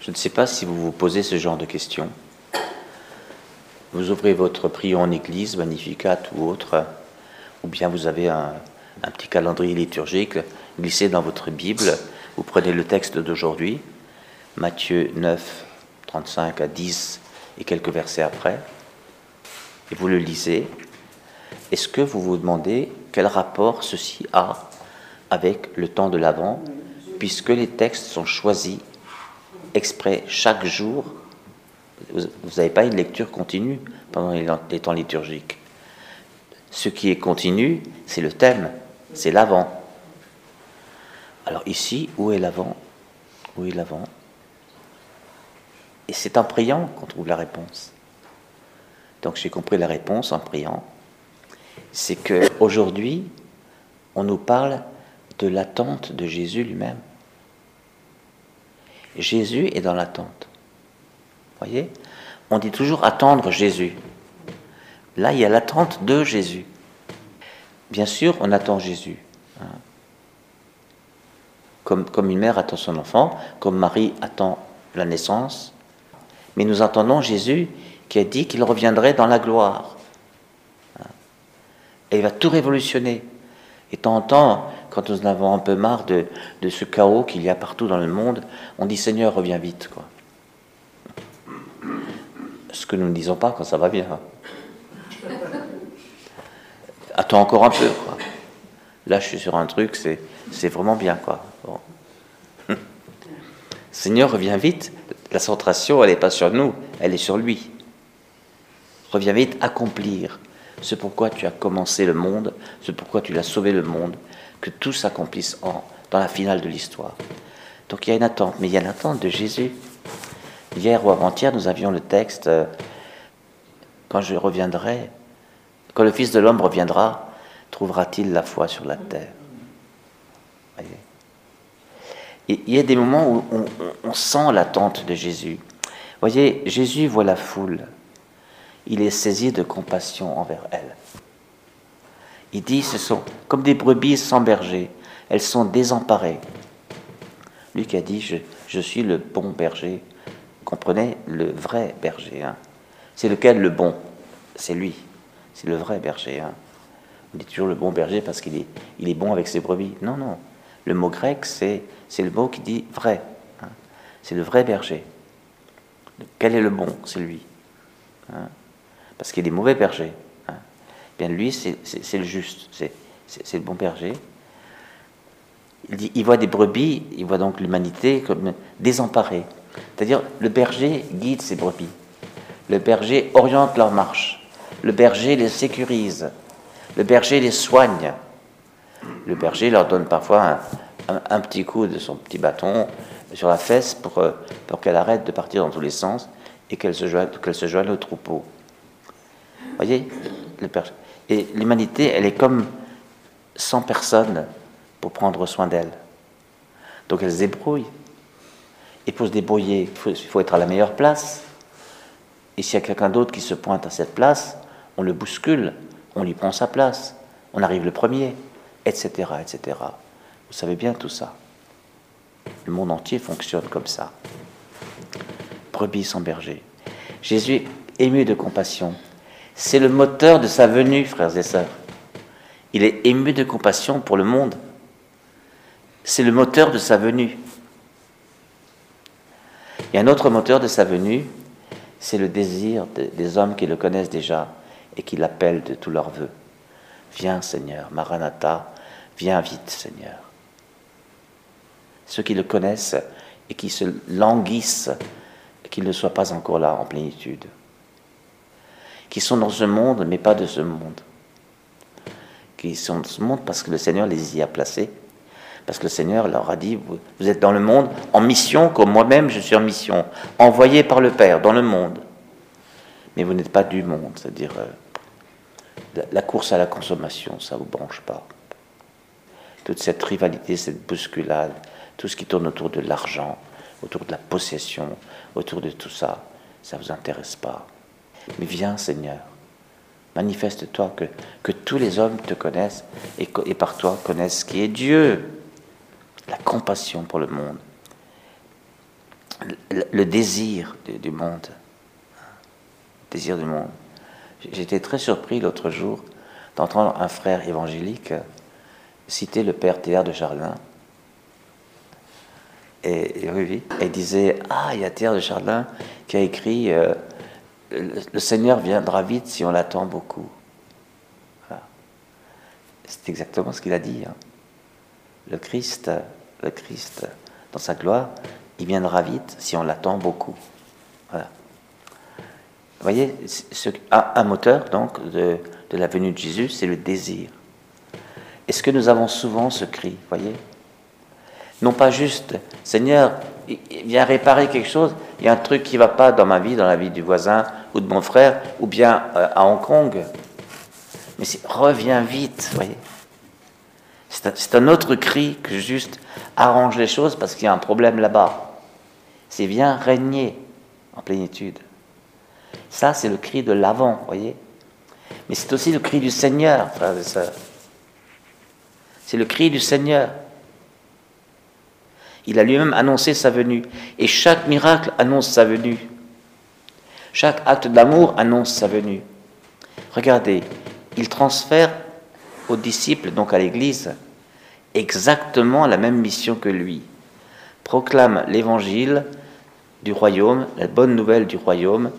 Je ne sais pas si vous vous posez ce genre de questions. Vous ouvrez votre prière en église, Magnificat ou autre, ou bien vous avez un, petit calendrier liturgique glissé dans votre Bible. Vous prenez le texte d'aujourd'hui, Matthieu 9, 35 à 10 et quelques versets après, et vous le lisez. Est-ce que vous vous demandez quel rapport ceci a avec le temps de l'Avent, puisque les textes sont choisis exprès chaque jour Vous n'avez pas une lecture continue pendant les temps liturgiques. Ce qui est continu, c'est le thème, c'est l'avant. Alors ici, où est l'avant? Où est l'avant? Et c'est en priant qu'on trouve la réponse. Donc j'ai compris la réponse en priant. C'est que aujourd'hui, on nous parle de l'attente de Jésus lui-même. Jésus est dans l'attente. Voyez? On dit toujours attendre Jésus. Là, il y a l'attente de Jésus. Bien sûr, on attend Jésus. Hein. Comme, comme une mère attend son enfant, comme Marie attend la naissance. Mais nous attendons Jésus qui a dit qu'il reviendrait dans la gloire. Hein. Et il va tout révolutionner. Et tant en temps, quand nous en avons un peu marre de, de ce chaos qu'il y a partout dans le monde, on dit Seigneur, reviens vite. Quoi. Ce que nous ne disons pas quand ça va bien. Attends encore un peu. Là, je suis sur un truc, c'est, c'est vraiment bien. quoi. Seigneur, reviens vite. La centration, elle n'est pas sur nous, elle est sur lui. Reviens vite, accomplir ce pourquoi tu as commencé le monde, ce pourquoi tu l'as sauvé le monde, que tout s'accomplisse dans la finale de l'histoire. Donc il y a une attente, mais il y a l'attente de Jésus. Hier ou avant-hier, nous avions le texte euh, Quand je reviendrai, quand le Fils de l'homme reviendra, trouvera-t-il la foi sur la terre? Il y a des moments où on, on sent l'attente de Jésus. Voyez, Jésus voit la foule. Il est saisi de compassion envers elle. Il dit, ce sont comme des brebis sans berger. Elles sont désemparées. Qui a dit, je, suis le bon berger. Comprenez, le vrai berger. Hein. C'est lequel le bon? C'est lui. C'est le vrai berger. Hein. On dit toujours le bon berger parce qu'il est, bon avec ses brebis. Non, non. Le mot grec, c'est, le mot qui dit vrai. Hein. C'est le vrai berger. Quel est le bon? C'est lui. Hein. Parce qu'il est mauvais berger. Bien lui, c'est, le juste. C'est, le bon berger. Il, voit des brebis, il voit donc l'humanité comme désemparée. C'est-à-dire, le berger guide ses brebis. Le berger oriente leur marche. Le berger les sécurise. Le berger les soigne. Le berger leur donne parfois un, petit coup de son petit bâton sur la fesse pour, euh, pour qu'elle arrête de partir dans tous les sens et qu'elle se joigne, qu'elle se joigne au troupeau. Voyez le berger. Et l'humanité, elle est comme 100 personnes pour prendre soin d'elle. Donc elle se débrouille. Et pour se débrouiller, il faut, faut être à la meilleure place. Et s'il y a quelqu'un d'autre qui se pointe à cette place, on le bouscule, on lui prend sa place, on arrive le premier, etc., etc. Vous savez bien tout ça. Le monde entier fonctionne comme ça. Brebis sans berger. Jésus, ému de compassion, c'est le moteur de sa venue, frères et sœurs. Il est ému de compassion pour le monde. C'est le moteur de sa venue. A un autre moteur de sa venue, c'est le désir des hommes qui le connaissent déjà et qui l'appellent de tous leurs voeux. Viens Seigneur, Maranatha, viens vite Seigneur. Ceux qui le connaissent et qui se languissent qu'il ne soit pas encore là en plénitude. Qui sont dans ce monde mais pas de ce monde. Qui sont dans ce monde parce que le Seigneur les y a placés. Parce que le Seigneur leur a dit, vous, êtes dans le monde en mission comme moi-même je suis en mission, envoyé par le Père dans le monde. Mais vous n'êtes pas du monde, c'est-à-dire euh, la course à la consommation, ça ne vous branche pas. Toute cette rivalité, cette bousculade, tout ce qui tourne autour de l'argent, autour de la possession, autour de tout ça, ça ne vous intéresse pas. Mais viens Seigneur, manifeste-toi que, que tous les hommes te connaissent et, et par toi connaissent qui est Dieu la compassion pour le monde. le, désir du, monde. désir du monde. J'étais très surpris l'autre jour d'entendre un frère évangélique citer le père Théard de Chardin. Et, oui, et disait Ah, il y a Théard de Chardin qui a écrit euh, le, Seigneur viendra vite si on l'attend beaucoup. C'est exactement ce qu'il a dit. Hein. Le Christ, le Christ, dans sa gloire, il viendra vite si on l'attend beaucoup. Voilà. Vous voyez, ce, un, moteur donc de, de la venue de Jésus, c'est le désir. Est-ce que nous avons souvent ce cri, voyez Non pas juste, Seigneur, viens réparer quelque chose, il y a un truc qui ne va pas dans ma vie, dans la vie du voisin ou de mon frère, ou bien euh, à Hong Kong. Mais reviens vite, voyez. C'est un, autre cri que juste arrange les choses parce qu'il y a un problème là-bas. C'est viens régner en plénitude. Ça, c'est le cri de l'avant, voyez. Mais c'est aussi le cri du Seigneur, frères et sœurs. C'est le cri du Seigneur. Il a lui-même annoncé sa venue. Et chaque miracle annonce sa venue. Chaque acte d'amour annonce sa venue. Regardez, il transfère aux disciples, donc à l'Église, exactement la même mission que lui. Proclame l'évangile du royaume, la bonne nouvelle du royaume,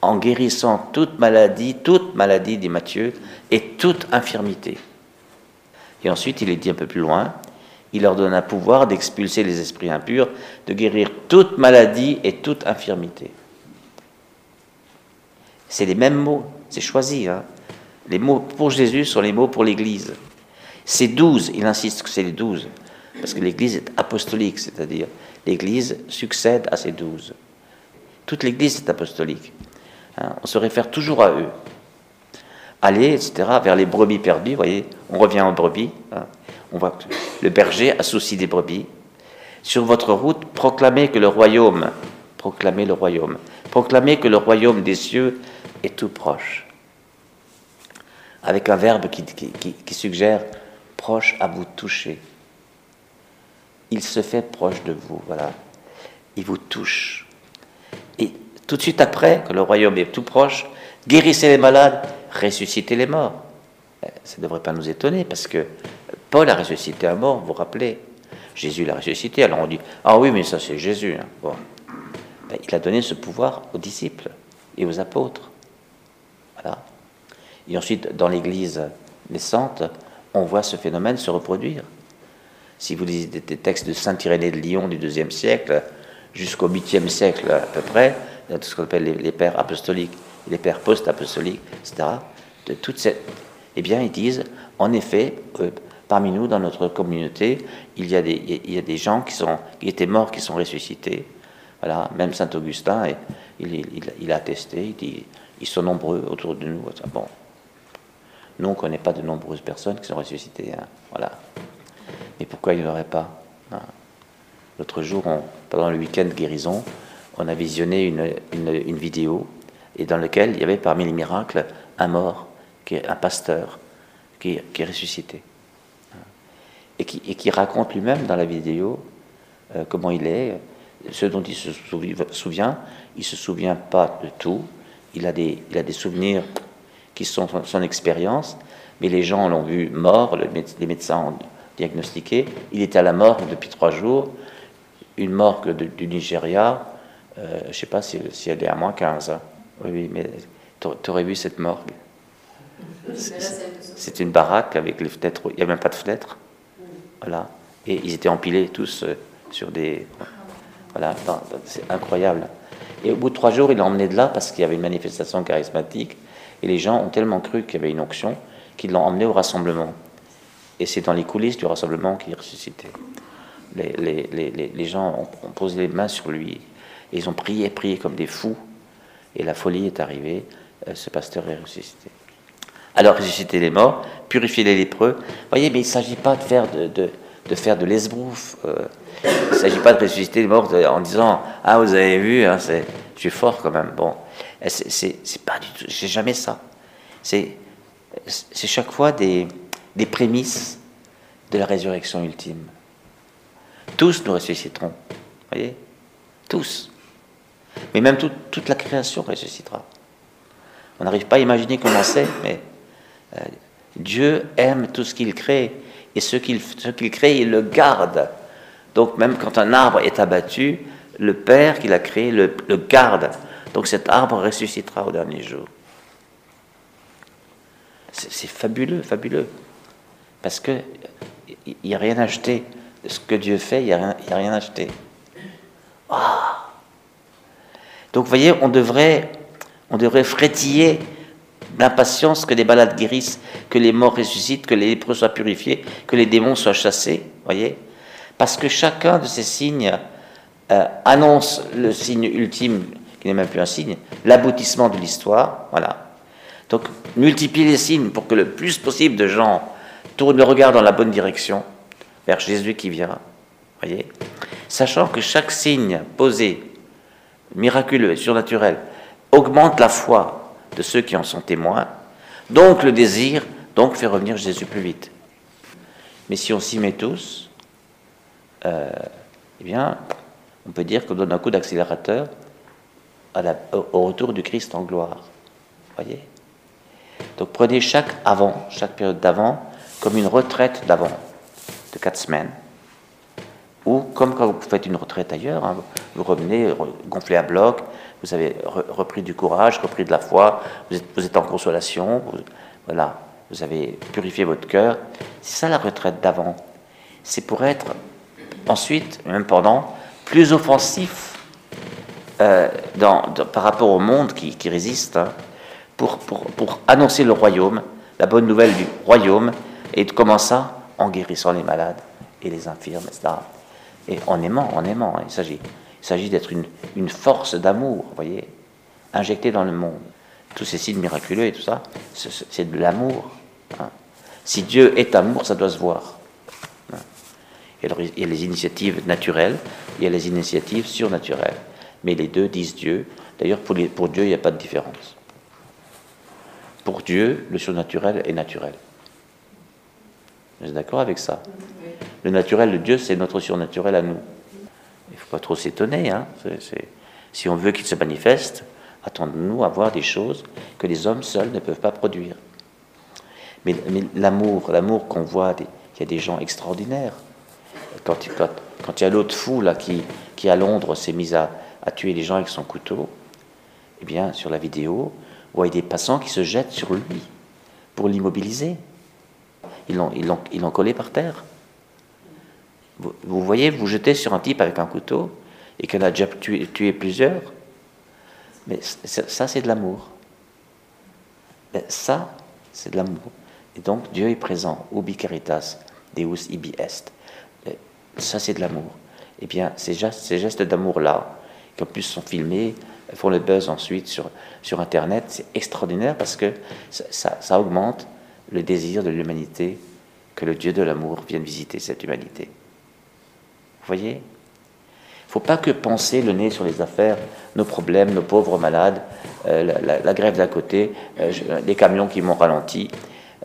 en guérissant toute maladie, toute maladie, dit Matthieu, et toute infirmité. Et ensuite, il est dit un peu plus loin, il leur donne un pouvoir d'expulser les esprits impurs, de guérir toute maladie et toute infirmité. C'est les mêmes mots, c'est choisi. Hein. les mots pour Jésus sont les mots pour l'Église. C'est douze, il insiste que c'est les douze, parce que l'Église est apostolique, c'est-à-dire l'Église succède à ces douze. Toute l'Église est apostolique. Hein. on se réfère toujours à eux aller, etc., vers les brebis perdues. Vous voyez, on revient aux brebis. Hein. On voit que le berger associe des brebis. Sur votre route, proclamez que le royaume, proclamez le royaume, proclamez que le royaume des cieux est tout proche. Avec un verbe qui, suggère proche à vous toucher. Il se fait proche de vous, voilà. Il vous touche. Et tout de suite après, que le royaume est tout proche, guérissez les malades, ressusciter les morts. Euh, ça ne devrait pas nous étonner parce que Paul a ressuscité un mort, vous vous rappelez Jésus l'a ressuscité, alors on dit Ah oui, mais ça c'est Jésus. Hein. Ben, il a donné ce pouvoir aux disciples et aux apôtres. Voilà. Et ensuite, dans l'Église naissante, on voit ce phénomène se reproduire. Si vous lisez des textes de Saint Irénée de Lyon du IIe siècle jusqu'au 8e siècle à peu près, tout ce qu'on appelle les pères apostoliques, les pères post-apostoliques, etc., de toute cette, eh bien, ils disent, en effet, euh, parmi nous, dans notre communauté, il y a des, gens qui, étaient morts, qui sont ressuscités. Voilà, même Saint Augustin, il, a attesté, il dit, ils sont nombreux autour de nous. Bon, nous, on ne connaît pas de nombreuses personnes qui sont ressuscitées. Hein, voilà. Mais pourquoi il n'y en aurait pas hein? L'autre jour, pendant le week-end guérison, on a visionné une, vidéo et dans lequel il y avait parmi les miracles un mort, un pasteur, qui, est ressuscité. Et qui, et qui raconte lui-même dans la vidéo euh, comment il est, ce dont il se souvient. Il ne se souvient pas de tout, il a des, il a des souvenirs qui sont son, expérience, mais les gens l'ont vu mort, les médecins ont diagnostiqué. Il était à la mort depuis trois jours, une morgue du Nigeria, euh, je ne sais pas si, si, elle est à moins 15. Oui, mais tu aurais vu cette morgue. C'est une baraque avec les fenêtres. Il n'y a même pas de fenêtres. Et ils étaient empilés tous euh, sur des. Voilà, c'est incroyable. Et au bout de trois jours, il l'a emmené de là parce qu'il y avait une manifestation charismatique. Et les gens ont tellement cru qu'il y avait une onction qu'ils l'ont emmené au rassemblement. Et c'est dans les coulisses du rassemblement qu'il est ressuscité. Les gens ont, ont, posé les mains sur lui. Et ils ont prié, prié comme des fous. Et la folie est arrivée, euh, ce pasteur est ressuscité. Alors ressusciter les morts, purifier les lépreux. Vous voyez, mais il ne s'agit pas de faire de, de, faire de l'esbrouf. Euh, il ne s'agit pas de ressusciter les morts en disant Ah, vous avez vu, hein, je suis fort quand même. Bon, c'est pas du tout, c'est jamais ça. C'est chaque fois des, des prémices de la résurrection ultime. Tous nous ressusciterons. Voyez Tous. Mais même toute la création ressuscitera. On n'arrive pas à imaginer comment c'est, mais euh, Dieu aime tout ce qu'il crée. Et ce qu'il crée, il le garde. Donc même quand un arbre est abattu, le Père qui l'a créé le, le garde. Donc cet arbre ressuscitera au dernier jour. C'est fabuleux, fabuleux. Parce que il n'y a rien acheté. Ce que Dieu fait, il n'y a, rien, a rien acheté. Ah. Donc vous voyez, on devrait, on devrait frétiller d'impatience que les balades guérissent, que les morts ressuscitent, que les lépreux soient purifiés, que les démons soient chassés. voyez Parce que chacun de ces signes euh, annonce le signe ultime, qui n'est même plus un signe, l'aboutissement de l'histoire. Voilà. Donc multiplier les signes pour que le plus possible de gens tournent le regard dans la bonne direction, vers Jésus qui vient. Voyez Sachant que chaque signe posé, miraculeux et surnaturel, augmente la foi de ceux qui en sont témoins, donc le désir, donc fait revenir Jésus plus vite. Mais si on s'y met tous, euh, eh bien, on peut dire qu'on donne un coup d'accélérateur au retour du Christ en gloire. Voyez? Donc prenez chaque avant, chaque période d'avant, comme une retraite d'avant, de quatre semaines. Ou comme quand vous faites une retraite ailleurs, hein, vous revenez gonflé à bloc, vous avez repris du courage, repris de la foi, vous êtes, vous en consolation, voilà, vous avez purifié votre cœur. C'est ça la retraite d'avant. C'est pour être ensuite, même pendant, plus offensif euh, par rapport au monde qui, résiste, hein, pour, annoncer le royaume, la bonne nouvelle du royaume, et comment ça En guérissant les malades et les infirmes, etc. Et en aimant, en aimant, hein, il s'agit. Il s'agit d'être une, force d'amour, vous voyez, injectée dans le monde. Tous ces signes miraculeux et tout ça, c'est de l'amour. Hein. Si Dieu est amour, ça doit se voir il y a les initiatives naturelles, il y a les initiatives surnaturelles. Mais les deux disent Dieu. D'ailleurs, pour Dieu, il n'y a pas de différence. Pour Dieu, le surnaturel est naturel. Vous êtes d'accord avec ça? Le naturel de Dieu, c'est notre surnaturel à nous. Il ne faut pas trop s'étonner. Hein si on veut qu'il se manifeste, attendons-nous à voir des choses que les hommes seuls ne peuvent pas produire. Mais, l'amour, l'amour qu'on voit, il y a des gens extraordinaires quand, il y a l'autre fou là, qui, qui à Londres s'est mis à, tuer les gens avec son couteau, eh bien, sur la vidéo, vous voyez des passants qui se jettent sur lui pour l'immobiliser. Ils l'ont, collé par terre. Vous, voyez, vous jetez sur un type avec un couteau et qu'il a déjà tué, plusieurs. Mais ça, c'est de l'amour. Ça, c'est de l'amour. Et donc, Dieu est présent. Ubi caritas, Deus ibi est ça c'est de l'amour. Eh bien, ces gestes, d'amour-là, qui en plus sont filmés, font le buzz ensuite sur, Internet, c'est extraordinaire parce que ça, augmente le désir de l'humanité que le Dieu de l'amour vienne visiter cette humanité. Vous voyez? Il ne faut pas que penser le nez sur les affaires, nos problèmes, nos pauvres malades, euh, la, grève d'à côté, euh, les camions qui m'ont ralenti.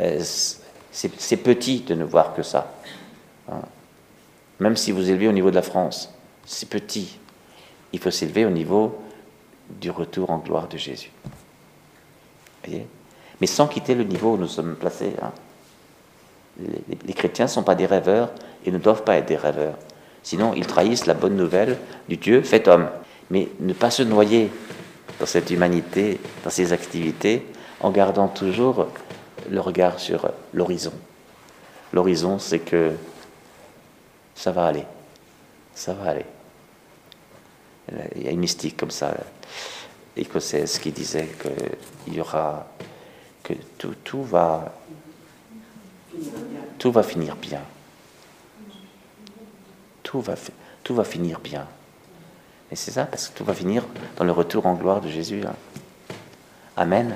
Euh, c'est petit de ne voir que ça. Hein même si vous élevez au niveau de la France, c'est petit. Il faut s'élever au niveau du retour en gloire de Jésus. Voyez? Mais sans quitter le niveau où nous sommes placés. Hein. Les, chrétiens ne sont pas des rêveurs et ne doivent pas être des rêveurs. Sinon, ils trahissent la bonne nouvelle du Dieu fait homme. Mais ne pas se noyer dans cette humanité, dans ces activités, en gardant toujours le regard sur l'horizon. L'horizon, c'est que ça va aller. Ça va aller. Il y a une mystique comme ça, écossaise, qui disait qu'il y aura. que tout, tout, va. Tout va finir bien. Tout va, tout va finir bien. Et c'est ça, parce que tout va finir dans le retour en gloire de Jésus. Hein. Amen.